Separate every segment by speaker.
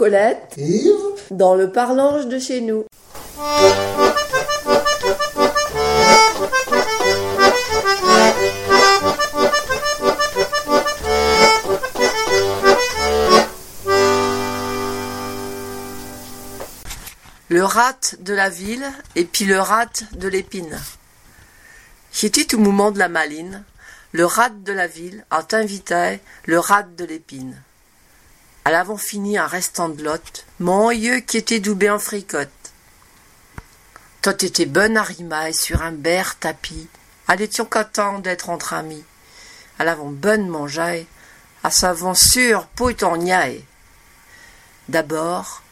Speaker 1: Colette,
Speaker 2: Yves,
Speaker 1: dans le parlange de chez nous. Le rat de la ville et puis le rat de l'épine. J'étais tout moment de la maline, le rat de la ville a invité le rat de l'épine. Elle avons fini un restant de lot, mon yeux qui était doubé en fricotte. Tot était bonne à rimaille sur un ber tapis, elle était content d'être entre amis. Elle avons bonne manger, à savon sûr pour en niaille. D'abord,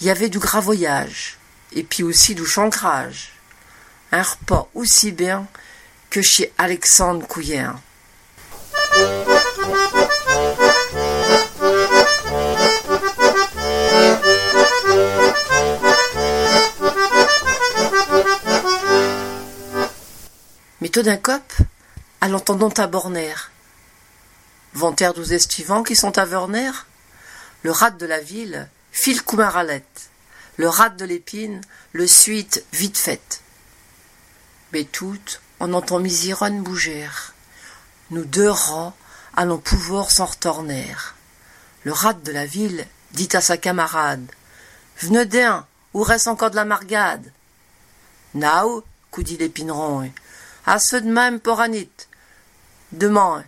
Speaker 1: il y avait du gras voyage, et puis aussi du chancrage. Un repas aussi bien que chez Alexandre Couillère. Mais cop, à l'entendant à Borner. Vanter douze estivants qui sont à Werner, le rat de la ville file comme un ralette, le rat de l'épine le suite vite fait. Mais toutes, on entend Misironne bouger. Nous deux rats allons pouvoir s'en retourner. Le rat de la ville dit à sa camarade Venez d'un, où reste encore de la margade Now, dit l'épineron, à ceux de même pour Anit. Demain,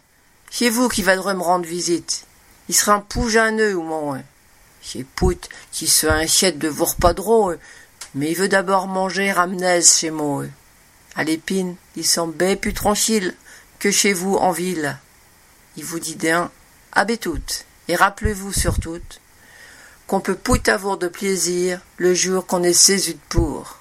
Speaker 1: c'est vous qui vadrez me rendre visite? Il sera un pouge à nœud ou mon. C'est Pout qui se inquiète de vos repas drôles, mais il veut d'abord manger ramnaise chez moi. À l'épine, sont bien plus tranquilles que chez vous en ville. Il vous dit d'un, habez toutes, et rappelez-vous surtout qu'on peut tout avoir de plaisir le jour qu'on est saisi pour.